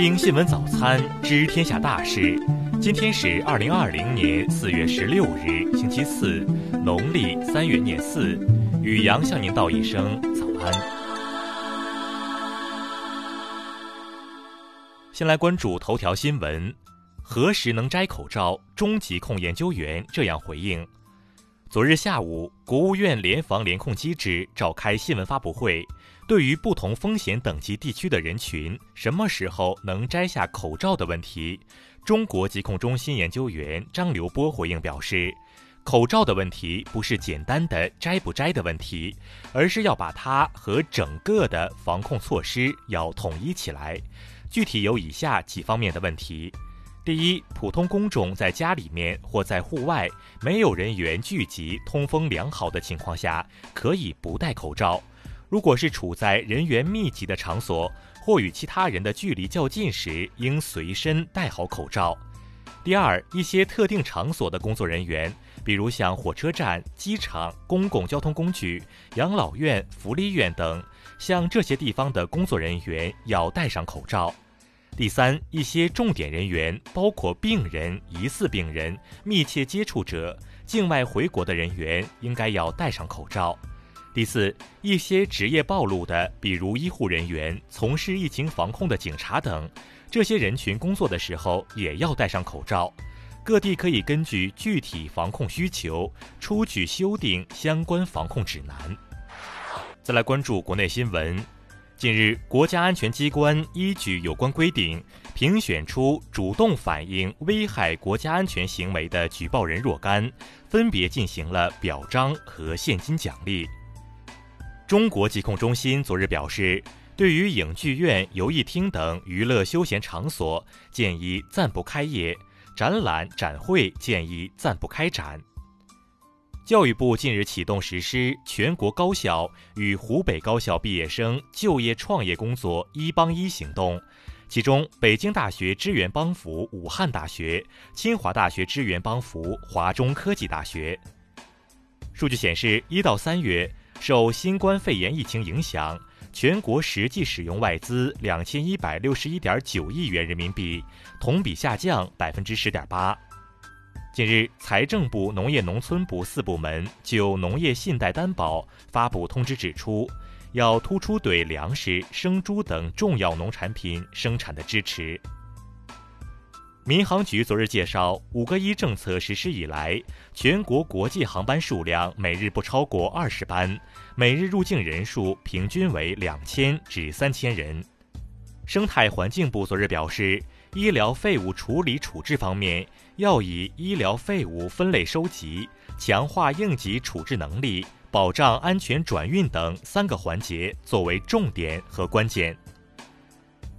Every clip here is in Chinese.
听新闻早餐知天下大事。今天是二零二零年四月十六日，星期四，农历三月廿四。雨阳向您道一声早安。先来关注头条新闻：何时能摘口罩？中疾控研究员这样回应。昨日下午，国务院联防联控机制召开新闻发布会。对于不同风险等级地区的人群，什么时候能摘下口罩的问题，中国疾控中心研究员张刘波回应表示，口罩的问题不是简单的摘不摘的问题，而是要把它和整个的防控措施要统一起来。具体有以下几方面的问题：第一，普通公众在家里面或在户外没有人员聚集、通风良好的情况下，可以不戴口罩。如果是处在人员密集的场所或与其他人的距离较近时，应随身戴好口罩。第二，一些特定场所的工作人员，比如像火车站、机场、公共交通工具、养老院、福利院等，像这些地方的工作人员要戴上口罩。第三，一些重点人员，包括病人、疑似病人、密切接触者、境外回国的人员，应该要戴上口罩。第四，一些职业暴露的，比如医护人员、从事疫情防控的警察等，这些人群工作的时候也要戴上口罩。各地可以根据具体防控需求，出具修订相关防控指南。再来关注国内新闻，近日，国家安全机关依据有关规定，评选出主动反映危害国家安全行为的举报人若干，分别进行了表彰和现金奖励。中国疾控中心昨日表示，对于影剧院、游艺厅等娱乐休闲场所，建议暂不开业；展览、展会建议暂不开展。教育部近日启动实施全国高校与湖北高校毕业生就业创业工作“一帮一”行动，其中，北京大学支援帮扶武汉大学，清华大学支援帮扶华中科技大学。数据显示，一到三月。受新冠肺炎疫情影响，全国实际使用外资两千一百六十一点九亿元人民币，同比下降百分之十点八。近日，财政部、农业农村部四部门就农业信贷担保发布通知，指出要突出对粮食、生猪等重要农产品生产的支持。民航局昨日介绍，五个一政策实施以来，全国国际航班数量每日不超过二十班，每日入境人数平均为两千至三千人。生态环境部昨日表示，医疗废物处理处置方面，要以医疗废物分类收集、强化应急处置能力、保障安全转运等三个环节作为重点和关键。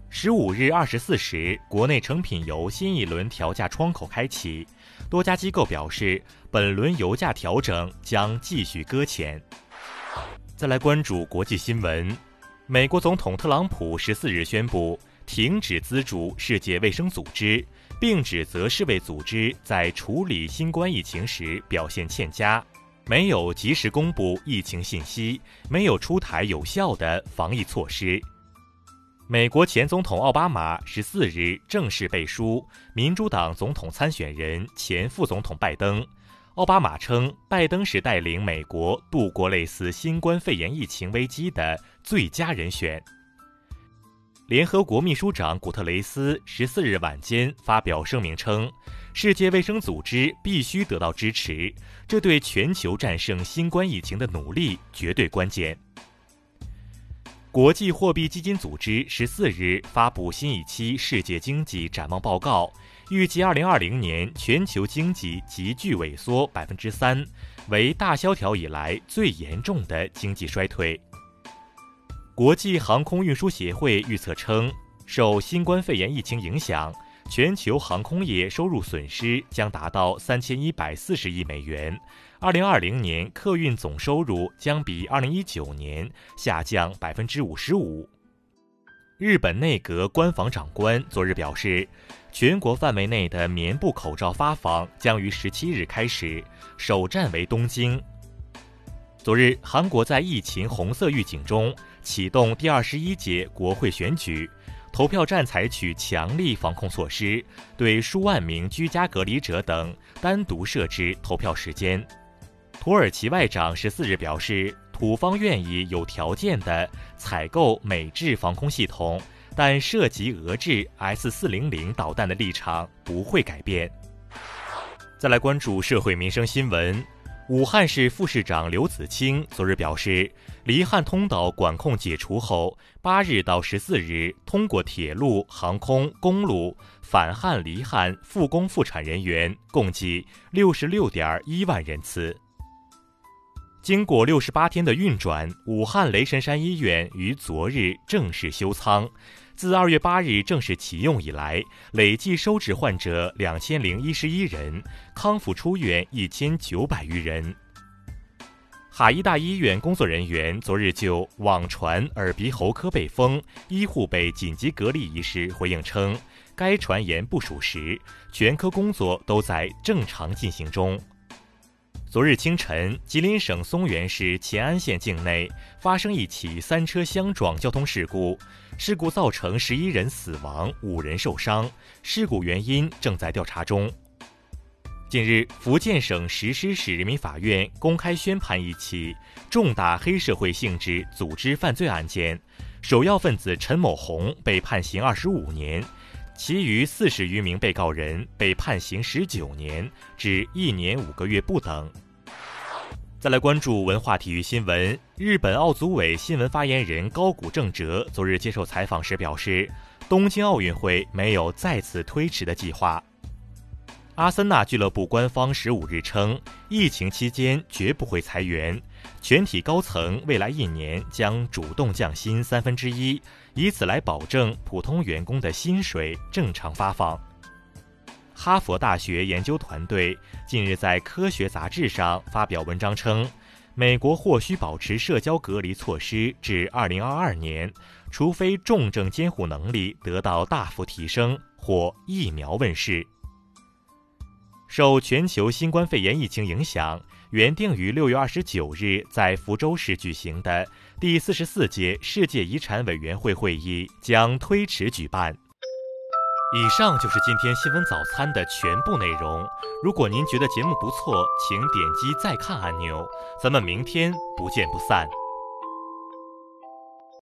十五日二十四时，国内成品油新一轮调价窗口开启，多家机构表示，本轮油价调整将继续搁浅。再来关注国际新闻，美国总统特朗普十四日宣布停止资助世界卫生组织，并指责世卫组织在处理新冠疫情时表现欠佳，没有及时公布疫情信息，没有出台有效的防疫措施。美国前总统奥巴马十四日正式背书民主党总统参选人、前副总统拜登。奥巴马称，拜登是带领美国度过类似新冠肺炎疫情危机的最佳人选。联合国秘书长古特雷斯十四日晚间发表声明称，世界卫生组织必须得到支持，这对全球战胜新冠疫情的努力绝对关键。国际货币基金组织十四日发布新一期世界经济展望报告，预计二零二零年全球经济急剧萎缩百分之三，为大萧条以来最严重的经济衰退。国际航空运输协会预测称，受新冠肺炎疫情影响，全球航空业收入损失将达到三千一百四十亿美元。二零二零年客运总收入将比二零一九年下降百分之五十五。日本内阁官房长官昨日表示，全国范围内的棉布口罩发放将于十七日开始，首站为东京。昨日，韩国在疫情红色预警中启动第二十一届国会选举，投票站采取强力防控措施，对数万名居家隔离者等单独设置投票时间。土耳其外长十四日表示，土方愿意有条件的采购美制防空系统，但涉及俄制 S 四零零导弹的立场不会改变。再来关注社会民生新闻。武汉市副市长刘子清昨日表示，离汉通道管控解除后，八日到十四日，通过铁路、航空、公路返汉离汉复工复产人员共计六十六点一万人次。经过六十八天的运转，武汉雷神山医院于昨日正式休舱。自二月八日正式启用以来，累计收治患者两千零一十一人，康复出院一千九百余人。哈医大医院工作人员昨日就网传耳鼻喉科被封、医护被紧急隔离一事回应称，该传言不属实，全科工作都在正常进行中。昨日清晨，吉林省松原市乾安县境内发生一起三车相撞交通事故，事故造成十一人死亡、五人受伤，事故原因正在调查中。近日，福建省石狮市人民法院公开宣判一起重大黑社会性质组织犯罪案件，首要分子陈某红被判刑二十五年。其余四十余名被告人被判刑十九年至一年五个月不等。再来关注文化体育新闻，日本奥组委新闻发言人高谷正哲昨日接受采访时表示，东京奥运会没有再次推迟的计划。阿森纳俱乐部官方十五日称，疫情期间绝不会裁员，全体高层未来一年将主动降薪三分之一，以此来保证普通员工的薪水正常发放。哈佛大学研究团队近日在《科学》杂志上发表文章称，美国或需保持社交隔离措施至二零二二年，除非重症监护能力得到大幅提升或疫苗问世。受全球新冠肺炎疫情影响，原定于六月二十九日在福州市举行的第四十四届世界遗产委员会会议将推迟举办。以上就是今天新闻早餐的全部内容。如果您觉得节目不错，请点击再看按钮。咱们明天不见不散。